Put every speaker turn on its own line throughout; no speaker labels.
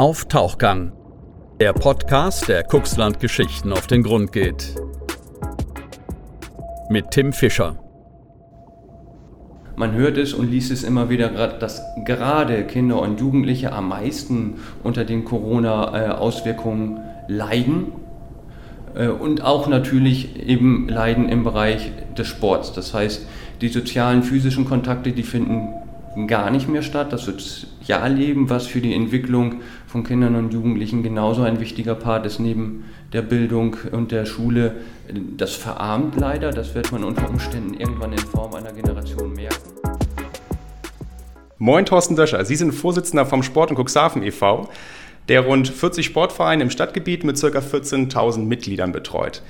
Auf Tauchgang. Der Podcast, der Kuxland Geschichten auf den Grund geht. Mit Tim Fischer.
Man hört es und liest es immer wieder, dass gerade Kinder und Jugendliche am meisten unter den Corona-Auswirkungen leiden äh, und auch natürlich eben leiden im Bereich des Sports. Das heißt, die sozialen, physischen Kontakte, die finden gar nicht mehr statt. Das Sozialleben, was für die Entwicklung von Kindern und Jugendlichen genauso ein wichtiger Part ist, neben der Bildung und der Schule, das verarmt leider. Das wird man unter Umständen irgendwann in Form einer Generation merken.
Moin, Thorsten Döscher. Sie sind Vorsitzender vom Sport- und Cuxhaven e.V., der rund 40 Sportvereine im Stadtgebiet mit ca. 14.000 Mitgliedern betreut.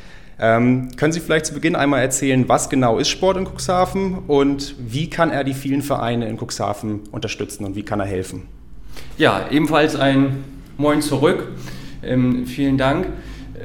Ähm, können Sie vielleicht zu Beginn einmal erzählen, was genau ist Sport in Cuxhaven und wie kann er die vielen Vereine in Cuxhaven unterstützen und wie kann er helfen?
Ja, ebenfalls ein Moin zurück. Ähm, vielen Dank.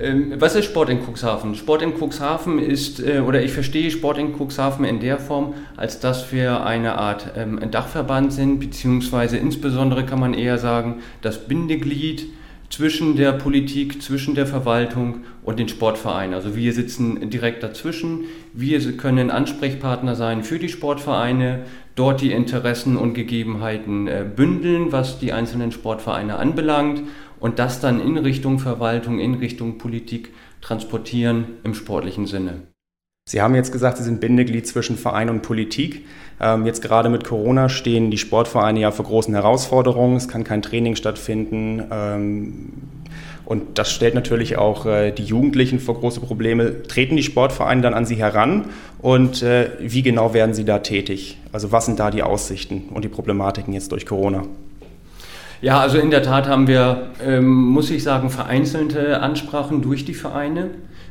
Ähm, was ist Sport in Cuxhaven? Sport in Cuxhaven ist, äh, oder ich verstehe Sport in Cuxhaven in der Form, als dass wir eine Art ähm, Dachverband sind, beziehungsweise insbesondere kann man eher sagen, das Bindeglied zwischen der Politik, zwischen der Verwaltung und den Sportvereinen. Also wir sitzen direkt dazwischen. Wir können Ansprechpartner sein für die Sportvereine, dort die Interessen und Gegebenheiten äh, bündeln, was die einzelnen Sportvereine anbelangt und das dann in Richtung Verwaltung, in Richtung Politik transportieren im sportlichen Sinne.
Sie haben jetzt gesagt, Sie sind Bindeglied zwischen Verein und Politik. Ähm, jetzt gerade mit Corona stehen die Sportvereine ja vor großen Herausforderungen. Es kann kein Training stattfinden. Ähm, und das stellt natürlich auch äh, die Jugendlichen vor große Probleme. Treten die Sportvereine dann an Sie heran? Und äh, wie genau werden Sie da tätig? Also was sind da die Aussichten und die Problematiken jetzt durch Corona?
Ja, also in der Tat haben wir, ähm, muss ich sagen, vereinzelte Ansprachen durch die Vereine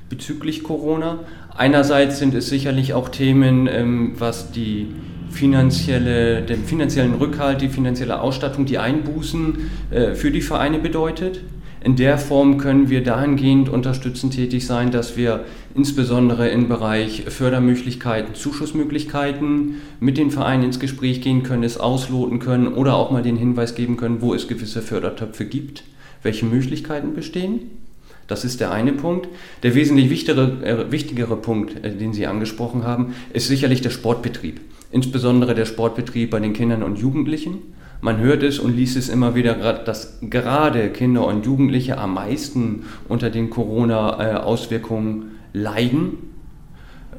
bezüglich Corona. Einerseits sind es sicherlich auch Themen, ähm, was die finanzielle, den finanziellen Rückhalt, die finanzielle Ausstattung, die Einbußen äh, für die Vereine bedeutet. In der Form können wir dahingehend unterstützend tätig sein, dass wir insbesondere im Bereich Fördermöglichkeiten, Zuschussmöglichkeiten mit den Vereinen ins Gespräch gehen können, es ausloten können oder auch mal den Hinweis geben können, wo es gewisse Fördertöpfe gibt, welche Möglichkeiten bestehen. Das ist der eine Punkt. Der wesentlich wichtigere, äh, wichtigere Punkt, äh, den Sie angesprochen haben, ist sicherlich der Sportbetrieb. Insbesondere der Sportbetrieb bei den Kindern und Jugendlichen. Man hört es und liest es immer wieder, dass gerade Kinder und Jugendliche am meisten unter den Corona-Auswirkungen leiden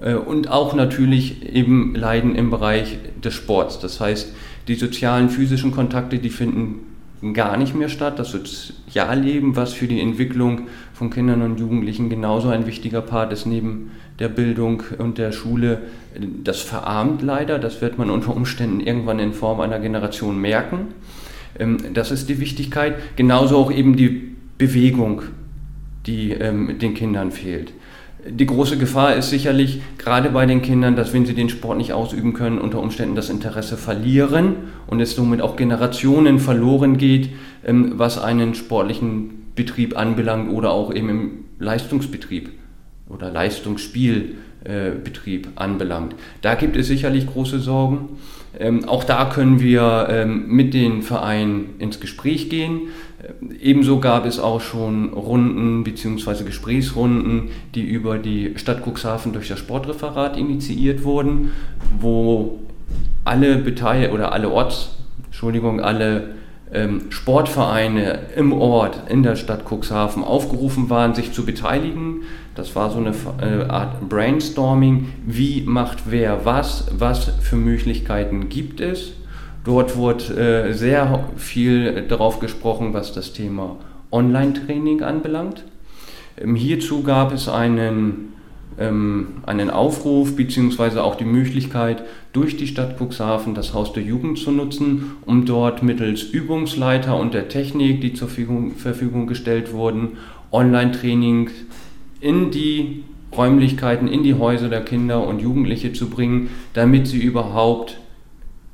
äh, und auch natürlich eben leiden im Bereich des Sports. Das heißt, die sozialen, physischen Kontakte, die finden gar nicht mehr statt. Das Sozialleben, was für die Entwicklung von Kindern und Jugendlichen genauso ein wichtiger Part ist, neben der Bildung und der Schule, das verarmt leider. Das wird man unter Umständen irgendwann in Form einer Generation merken. Ähm, das ist die Wichtigkeit. Genauso auch eben die Bewegung, die ähm, den Kindern fehlt. Die große Gefahr ist sicherlich gerade bei den Kindern, dass wenn sie den Sport nicht ausüben können, unter Umständen das Interesse verlieren und es somit auch Generationen verloren geht, ähm, was einen sportlichen Betrieb anbelangt oder auch eben im Leistungsbetrieb oder Leistungsspielbetrieb anbelangt. Da gibt es sicherlich große Sorgen. Ähm, auch da können wir ähm, mit den Vereinen ins Gespräch gehen. Äh, ebenso gab es auch schon Runden bzw. Gesprächsrunden, die über die Stadt Cuxhaven durch das Sportreferat initiiert wurden, wo alle Beteiligten oder alle Orts, Entschuldigung, alle Sportvereine im Ort, in der Stadt Cuxhaven aufgerufen waren, sich zu beteiligen. Das war so eine äh, Art Brainstorming. Wie macht wer was? Was für Möglichkeiten gibt es? Dort wurde äh, sehr viel darauf gesprochen, was das Thema Online-Training anbelangt. Ähm, hierzu gab es einen ähm, einen Aufruf bzw. auch die Möglichkeit, durch die Stadt Cuxhaven das Haus der Jugend zu nutzen, um dort mittels Übungsleiter und der Technik, die zur Verfügung gestellt wurden, Online-Training in die Räumlichkeiten, in die Häuser der Kinder und Jugendliche zu bringen, damit sie überhaupt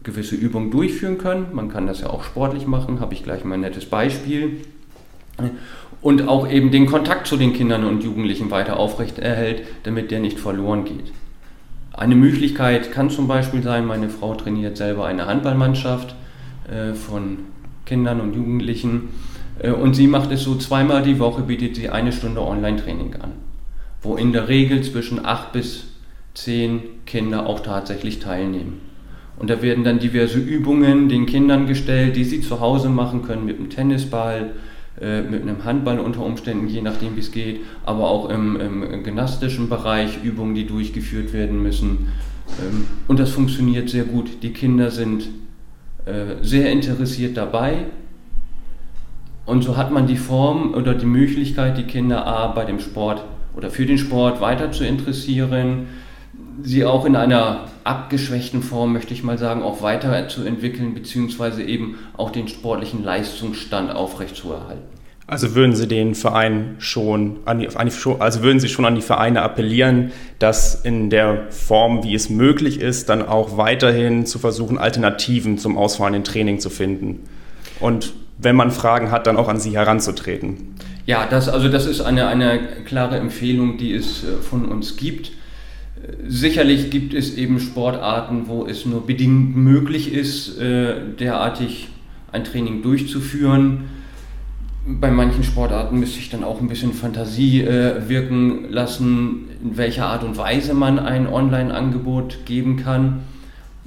gewisse Übungen durchführen können. Man kann das ja auch sportlich machen, habe ich gleich mal ein nettes Beispiel und auch eben den Kontakt zu den Kindern und Jugendlichen weiter aufrecht erhält, damit der nicht verloren geht. Eine Möglichkeit kann zum Beispiel sein, meine Frau trainiert selber eine Handballmannschaft äh, von Kindern und Jugendlichen Äh, und sie macht es so zweimal die Woche, bietet sie eine Stunde Online-Training an, wo in der Regel zwischen acht bis zehn Kinder auch tatsächlich teilnehmen. Und da werden dann diverse Übungen den Kindern gestellt, die sie zu Hause machen können mit einem Tennisball, äh, mit einem Handball unter Umständen, je nachdem wie es geht, aber auch im, im, gymnastischen Bereich Übungen, die durchgeführt werden müssen. Ähm, und das funktioniert sehr gut. Die Kinder sind äh, sehr interessiert dabei. Und so hat man die Form oder die Möglichkeit, die Kinder A bei dem Sport oder für den Sport weiter zu interessieren, sie auch in einer abgeschwächten Form, möchte ich mal sagen, auch weiterzuentwickeln, beziehungsweise eben auch den sportlichen Leistungsstand aufrechtzuerhalten.
Also würden Sie den Verein schon an die, also würden Sie schon an die Vereine appellieren, dass in der Form, wie es möglich ist, dann auch weiterhin zu versuchen, Alternativen zum ausfallenden Training zu finden. Und wenn man Fragen hat, dann auch an Sie heranzutreten.
Ja, das, also das ist eine, eine klare Empfehlung, die es äh, von uns gibt. Sicherlich gibt es eben Sportarten, wo es nur bedingt möglich ist, äh, derartig ein Training durchzuführen. Bei manchen Sportarten müsste ich dann auch ein bisschen Fantasie äh, wirken lassen, in welcher Art und Weise man ein Online-Angebot geben kann.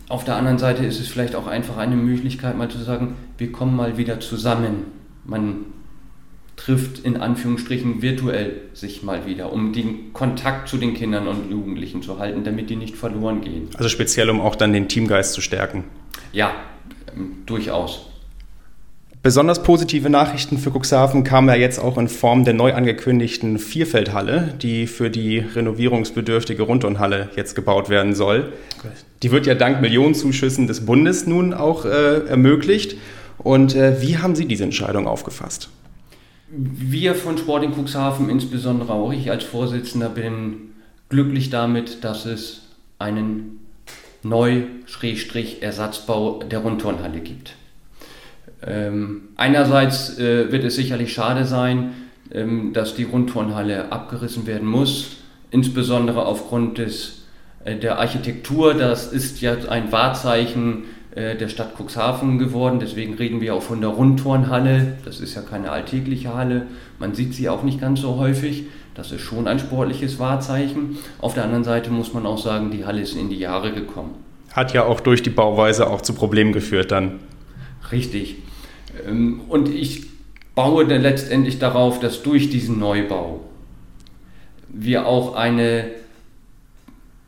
Auf der anderen Seite ist es vielleicht auch einfach eine Möglichkeit, mal zu sagen, wir kommen mal wieder zusammen. Man trifft in Anführungsstrichen virtuell sich mal wieder, um den Kontakt zu den Kindern und Jugendlichen zu halten, damit die nicht verloren gehen.
Also speziell, um auch dann den Teamgeist zu stärken.
Ja, ähm, durchaus.
Besonders positive Nachrichten für Cuxhaven kamen ja jetzt auch in Form der neu angekündigten Vierfeldhalle, die für die renovierungsbedürftige Rundturnhalle jetzt gebaut werden soll. Die wird ja dank Millionenzuschüssen des Bundes nun auch äh, ermöglicht. Und äh, wie haben Sie diese Entscheidung aufgefasst?
Wir von Sport in Cuxhaven, insbesondere auch ich als Vorsitzender, bin glücklich damit, dass es einen Neu-Ersatzbau der Rundturnhalle gibt. Ähm, einerseits äh, wird es sicherlich schade sein, ähm, dass die Rundturnhalle abgerissen werden muss, insbesondere aufgrund des, äh, der Architektur. Das ist ja ein Wahrzeichen äh, der Stadt Cuxhaven geworden. Deswegen reden wir auch von der Rundturnhalle. Das ist ja keine alltägliche Halle. Man sieht sie auch nicht ganz so häufig. Das ist schon ein sportliches Wahrzeichen. Auf der anderen Seite muss man auch sagen, die Halle ist in die Jahre gekommen.
Hat ja auch durch die Bauweise auch zu Problemen geführt dann.
Richtig. Ähm, und ich baue dann letztendlich darauf, dass durch diesen Neubau wir auch eine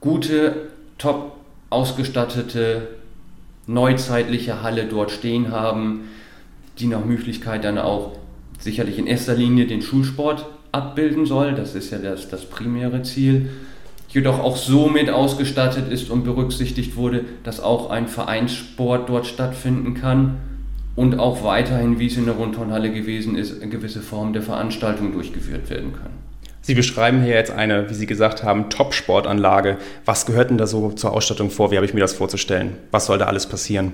gute, top ausgestattete neuzeitliche Halle dort stehen haben, die nach Möglichkeit dann auch sicherlich in erster Linie den Schulsport abbilden soll. Das ist ja das, das primäre Ziel. Jedoch auch so mit ausgestattet ist und berücksichtigt wurde, dass auch ein Vereinssport dort stattfinden kann und auch weiterhin, wie es in der Rundturnhalle gewesen ist, eine gewisse Form der Veranstaltung durchgeführt werden können.
Sie beschreiben hier jetzt eine, wie Sie gesagt haben, Top-Sportanlage. Was gehört denn da so zur Ausstattung vor? Wie habe ich mir das vorzustellen? Was soll da alles passieren?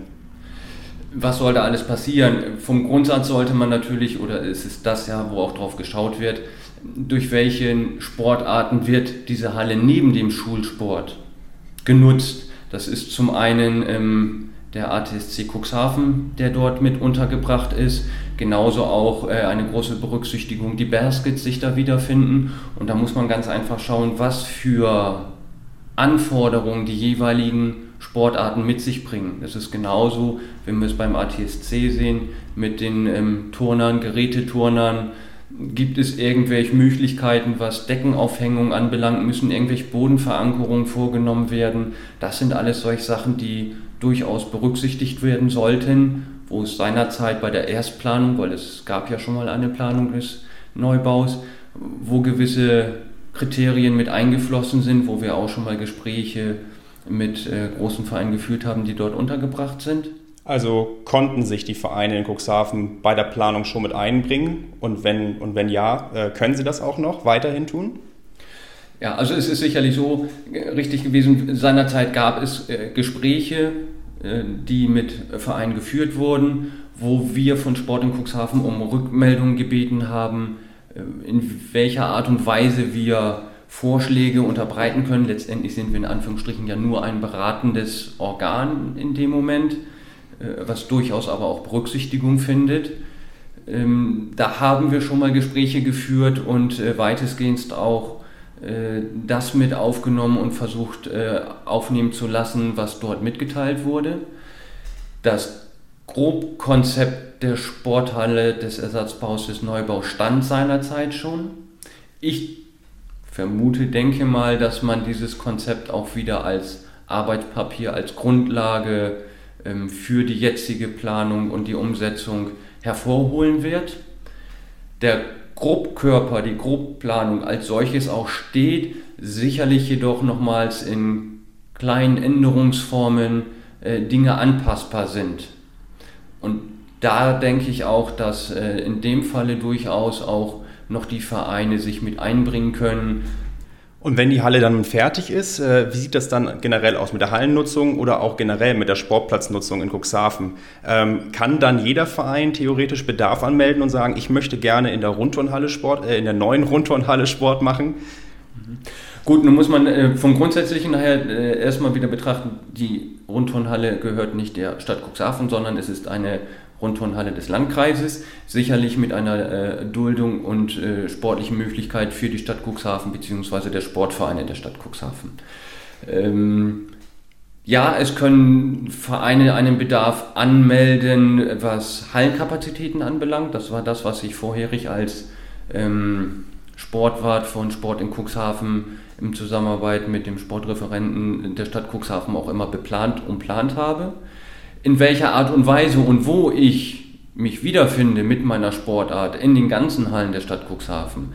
Was soll da alles passieren? Vom Grundsatz sollte man natürlich, oder es ist das ja, wo auch drauf geschaut wird, durch welchen Sportarten wird diese Halle neben dem Schulsport genutzt. Das ist zum einen ähm, der ATSC Cuxhaven, der dort mit untergebracht ist. Genauso auch äh, eine große Berücksichtigung, die Baskets sich da wiederfinden. Und da muss man ganz einfach schauen, was für Anforderungen die jeweiligen Sportarten mit sich bringen. Das ist genauso, wenn wir es beim ATSC sehen, mit den ähm, Turnern, Geräteturnern. Gibt es irgendwelche Möglichkeiten, was Deckenaufhängung anbelangt? Müssen irgendwelche Bodenverankerungen vorgenommen werden? Das sind alles solche Sachen, die durchaus berücksichtigt werden sollten, wo es seinerzeit bei der Erstplanung, weil es gab ja schon mal eine Planung des Neubaus, wo gewisse Kriterien mit eingeflossen sind, wo wir auch schon mal Gespräche mit äh, großen Vereinen geführt haben, die dort untergebracht sind.
Also konnten sich die Vereine in Cuxhaven bei der Planung schon mit einbringen? Und wenn, und wenn ja, äh, können sie das auch noch weiterhin tun?
Ja, also es ist sicherlich so richtig gewesen. Seinerzeit gab es äh, Gespräche, äh, die mit Vereinen geführt wurden, wo wir von Sport in Cuxhaven um Rückmeldungen gebeten haben, in welcher Art und Weise wir Vorschläge unterbreiten können. Letztendlich sind wir in Anführungsstrichen ja nur ein beratendes Organ in dem Moment, was durchaus aber auch Berücksichtigung findet. Ähm, da haben wir schon mal Gespräche geführt und äh, weitestgehend auch äh, das mit aufgenommen und versucht äh, aufnehmen zu lassen, was dort mitgeteilt wurde. Das Grobkonzept der Sporthalle, des Ersatzbaus, des Neubaus stand seinerzeit schon. Ich vermute, denke mal, dass man dieses Konzept auch wieder als Arbeitspapier, als Grundlage für die jetzige Planung und die Umsetzung hervorholen wird. Der Grobkörper, die Grobplanung als solches auch steht, sicherlich jedoch nochmals in kleinen Änderungsformen äh, Dinge anpassbar sind. Und da denke ich auch, dass äh, in dem Falle durchaus auch noch die Vereine sich mit einbringen können,
und wenn die Halle dann fertig ist, äh, wie sieht das dann generell aus mit der Hallennutzung oder auch generell mit der Sportplatznutzung in Cuxhaven? Ähm, kann dann jeder Verein theoretisch Bedarf anmelden und sagen, ich möchte gerne in der Rundturnhalle Sport, äh, in der neuen Rundturnhalle Sport machen?
Mhm. Gut, nun muss man äh, vom Grundsätzlichen nachher äh, erstmal wieder betrachten, die Rundturnhalle gehört nicht der Stadt Cuxhaven, sondern es ist eine Rundturnhalle des Landkreises, sicherlich mit einer äh, Duldung und äh, sportlichen Möglichkeit für die Stadt Cuxhaven bzw. der Sportvereine der Stadt Cuxhaven. Ähm, ja, es können Vereine einen Bedarf anmelden, was Hallenkapazitäten anbelangt. Das war das, was ich vorherig als ähm, Sportwart von Sport in Cuxhaven im Zusammenarbeit mit dem Sportreferenten der Stadt Cuxhaven auch immer beplant und plant habe in welcher Art und Weise und wo ich mich wiederfinde mit meiner Sportart in den ganzen Hallen der Stadt Cuxhaven,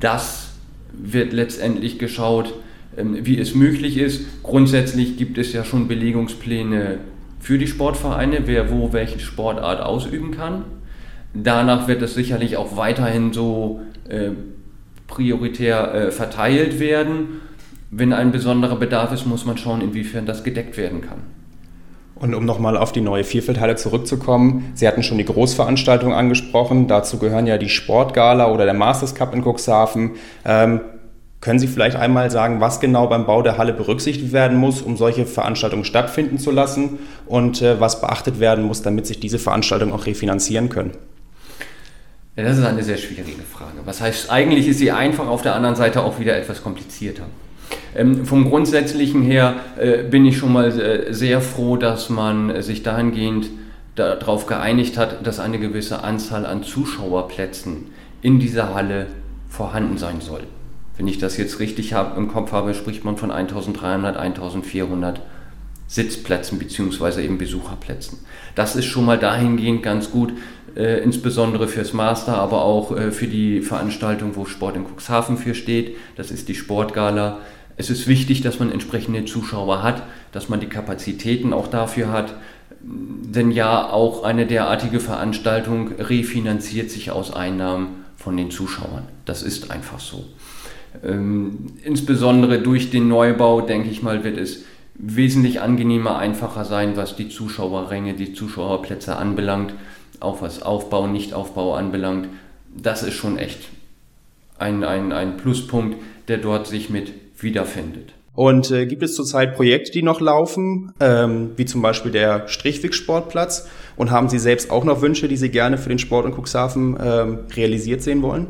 das wird letztendlich geschaut, ähm, wie es möglich ist. Grundsätzlich gibt es ja schon Belegungspläne für die Sportvereine, wer wo welche Sportart ausüben kann. Danach wird es sicherlich auch weiterhin so äh, prioritär äh, verteilt werden. Wenn ein besonderer Bedarf ist, muss man schauen, inwiefern das gedeckt werden kann.
Und um nochmal auf die neue Vierfeldhalle zurückzukommen, Sie hatten schon die Großveranstaltung angesprochen. Dazu gehören ja die Sportgala oder der Masters Cup in Cuxhaven. Ähm, können Sie vielleicht einmal sagen, was genau beim Bau der Halle berücksichtigt werden muss, um solche Veranstaltungen stattfinden zu lassen und äh, was beachtet werden muss, damit sich diese Veranstaltungen auch refinanzieren können?
Ja, das ist eine sehr schwierige Frage. Was heißt, eigentlich ist sie einfach, auf der anderen Seite auch wieder etwas komplizierter. Ähm, vom Grundsätzlichen her äh, bin ich schon mal äh, sehr froh, dass man sich dahingehend darauf geeinigt hat, dass eine gewisse Anzahl an Zuschauerplätzen in dieser Halle vorhanden sein soll. Wenn ich das jetzt richtig hab, im Kopf habe, spricht man von 1300, 1400 Sitzplätzen bzw. eben Besucherplätzen. Das ist schon mal dahingehend ganz gut, äh, insbesondere fürs Master, aber auch äh, für die Veranstaltung, wo Sport in Cuxhaven für steht. Das ist die Sportgala. Es ist wichtig, dass man entsprechende Zuschauer hat, dass man die Kapazitäten auch dafür hat. Denn ja, auch eine derartige Veranstaltung refinanziert sich aus Einnahmen von den Zuschauern. Das ist einfach so. Ähm, insbesondere durch den Neubau, denke ich mal, wird es wesentlich angenehmer, einfacher sein, was die Zuschauerränge, die Zuschauerplätze anbelangt, auch was Aufbau, Nichtaufbau anbelangt. Das ist schon echt ein, ein, ein Pluspunkt, der dort sich mit wiederfindet.
Und äh, gibt es zurzeit Projekte, die noch laufen, ähm, wie zum Beispiel der Strichweg-Sportplatz? Und haben Sie selbst auch noch Wünsche, die Sie gerne für den Sport in Cuxhaven ähm, realisiert sehen wollen?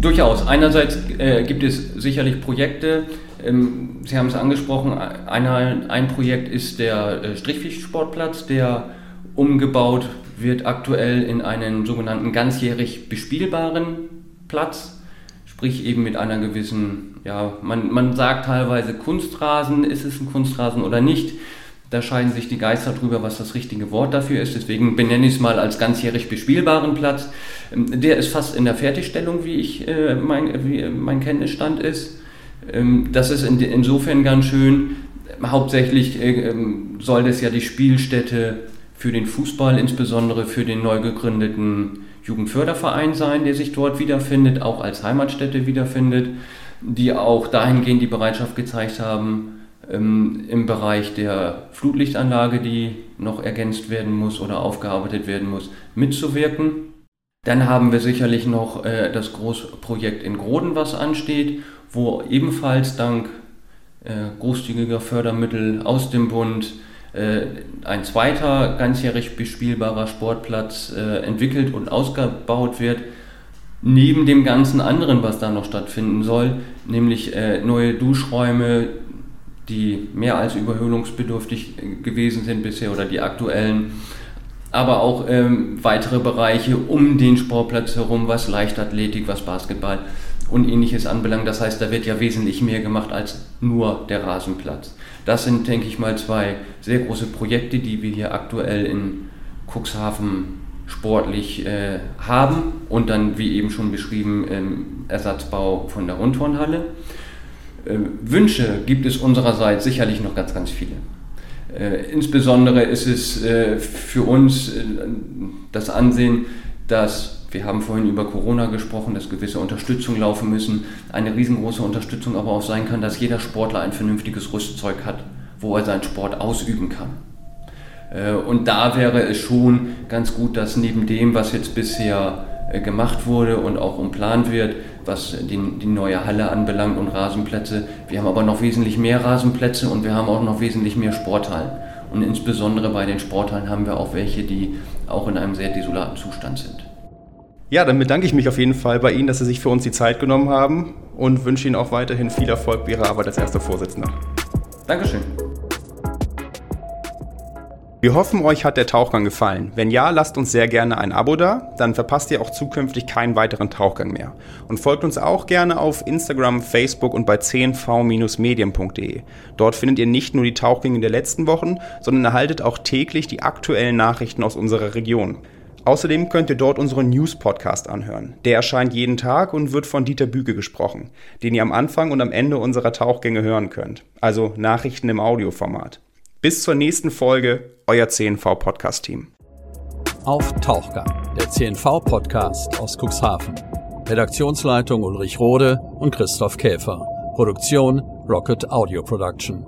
Durchaus. Einerseits äh, gibt es sicherlich Projekte. Ähm, Sie haben es angesprochen. Einer, ein Projekt ist der äh, Strichweg-Sportplatz, der umgebaut wird aktuell in einen sogenannten ganzjährig bespielbaren Platz sprich eben mit einer gewissen, ja, man, man sagt teilweise Kunstrasen, ist es ein Kunstrasen oder nicht. Da scheiden sich die Geister drüber, was das richtige Wort dafür ist. Deswegen benenne ich es mal als ganzjährig bespielbaren Platz. Ähm, der ist fast in der Fertigstellung, wie, ich, äh, mein, wie mein Kenntnisstand ist. Ähm, das ist in, insofern ganz schön. Hauptsächlich äh, ähm, soll das ja die Spielstätte für den Fußball, insbesondere für den neu gegründeten Jugendförderverein sein, der sich dort wiederfindet, auch als Heimatstätte wiederfindet, die auch dahingehend die Bereitschaft gezeigt haben, ähm, im Bereich der Flutlichtanlage, die noch ergänzt werden muss oder aufgearbeitet werden muss, mitzuwirken. Dann haben wir sicherlich noch äh, das Großprojekt in Groden, was ansteht, wo ebenfalls dank äh, großzügiger Fördermittel aus dem Bund äh, ein zweiter ganzjährig bespielbarer Sportplatz äh, entwickelt und ausgebaut wird, neben dem ganzen anderen, was da noch stattfinden soll, nämlich äh, neue Duschräume, die mehr als überhöhlungsbedürftig gewesen sind bisher oder die aktuellen, aber auch ähm, weitere Bereiche um den Sportplatz herum, was Leichtathletik, was Basketball und ähnliches anbelangt. Das heißt, da wird ja wesentlich mehr gemacht als nur der Rasenplatz. Das sind, denke ich mal, zwei sehr große Projekte, die wir hier aktuell in Cuxhaven sportlich äh, haben und dann, wie eben schon beschrieben, im Ersatzbau von der Rundturnhalle. Äh, Wünsche gibt es unsererseits sicherlich noch ganz, ganz viele. Äh, insbesondere ist es äh, für uns äh, das Ansehen, dass wir haben vorhin über Corona gesprochen, dass gewisse Unterstützung laufen müssen. Eine riesengroße Unterstützung aber auch sein kann, dass jeder Sportler ein vernünftiges Rüstzeug hat, wo er seinen Sport ausüben kann. Äh, und da wäre es schon ganz gut, dass neben dem, was jetzt bisher äh, gemacht wurde und auch umplant wird, was die, die, neue Halle anbelangt und Rasenplätze. Wir haben aber noch wesentlich mehr Rasenplätze und wir haben auch noch wesentlich mehr Sporthallen. Und insbesondere bei den Sporthallen haben wir auch welche, die auch in einem sehr desolaten Zustand sind.
Ja, dann bedanke ich mich auf jeden Fall bei Ihnen, dass Sie sich für uns die Zeit genommen haben und wünsche Ihnen auch weiterhin viel Erfolg bei Ihrer Arbeit als erster Vorsitzender.
Dankeschön.
Wir hoffen, euch hat der Tauchgang gefallen. Wenn ja, lasst uns sehr gerne ein Abo da, dann verpasst ihr auch zukünftig keinen weiteren Tauchgang mehr. Und folgt uns auch gerne auf Instagram, Facebook und bei 10v-medien.de. Dort findet ihr nicht nur die Tauchgänge der letzten Wochen, sondern erhaltet auch täglich die aktuellen Nachrichten aus unserer Region. Außerdem könnt ihr dort unseren News-Podcast anhören. Der erscheint jeden Tag und wird von Dieter Büge gesprochen, den ihr am Anfang und am Ende unserer Tauchgänge hören könnt. Also Nachrichten im Audioformat. Bis zur nächsten Folge, euer CNV-Podcast-Team.
Auf Tauchgang, der CNV-Podcast aus Cuxhaven. Redaktionsleitung Ulrich Rode und Christoph Käfer. Produktion Rocket Audio Production.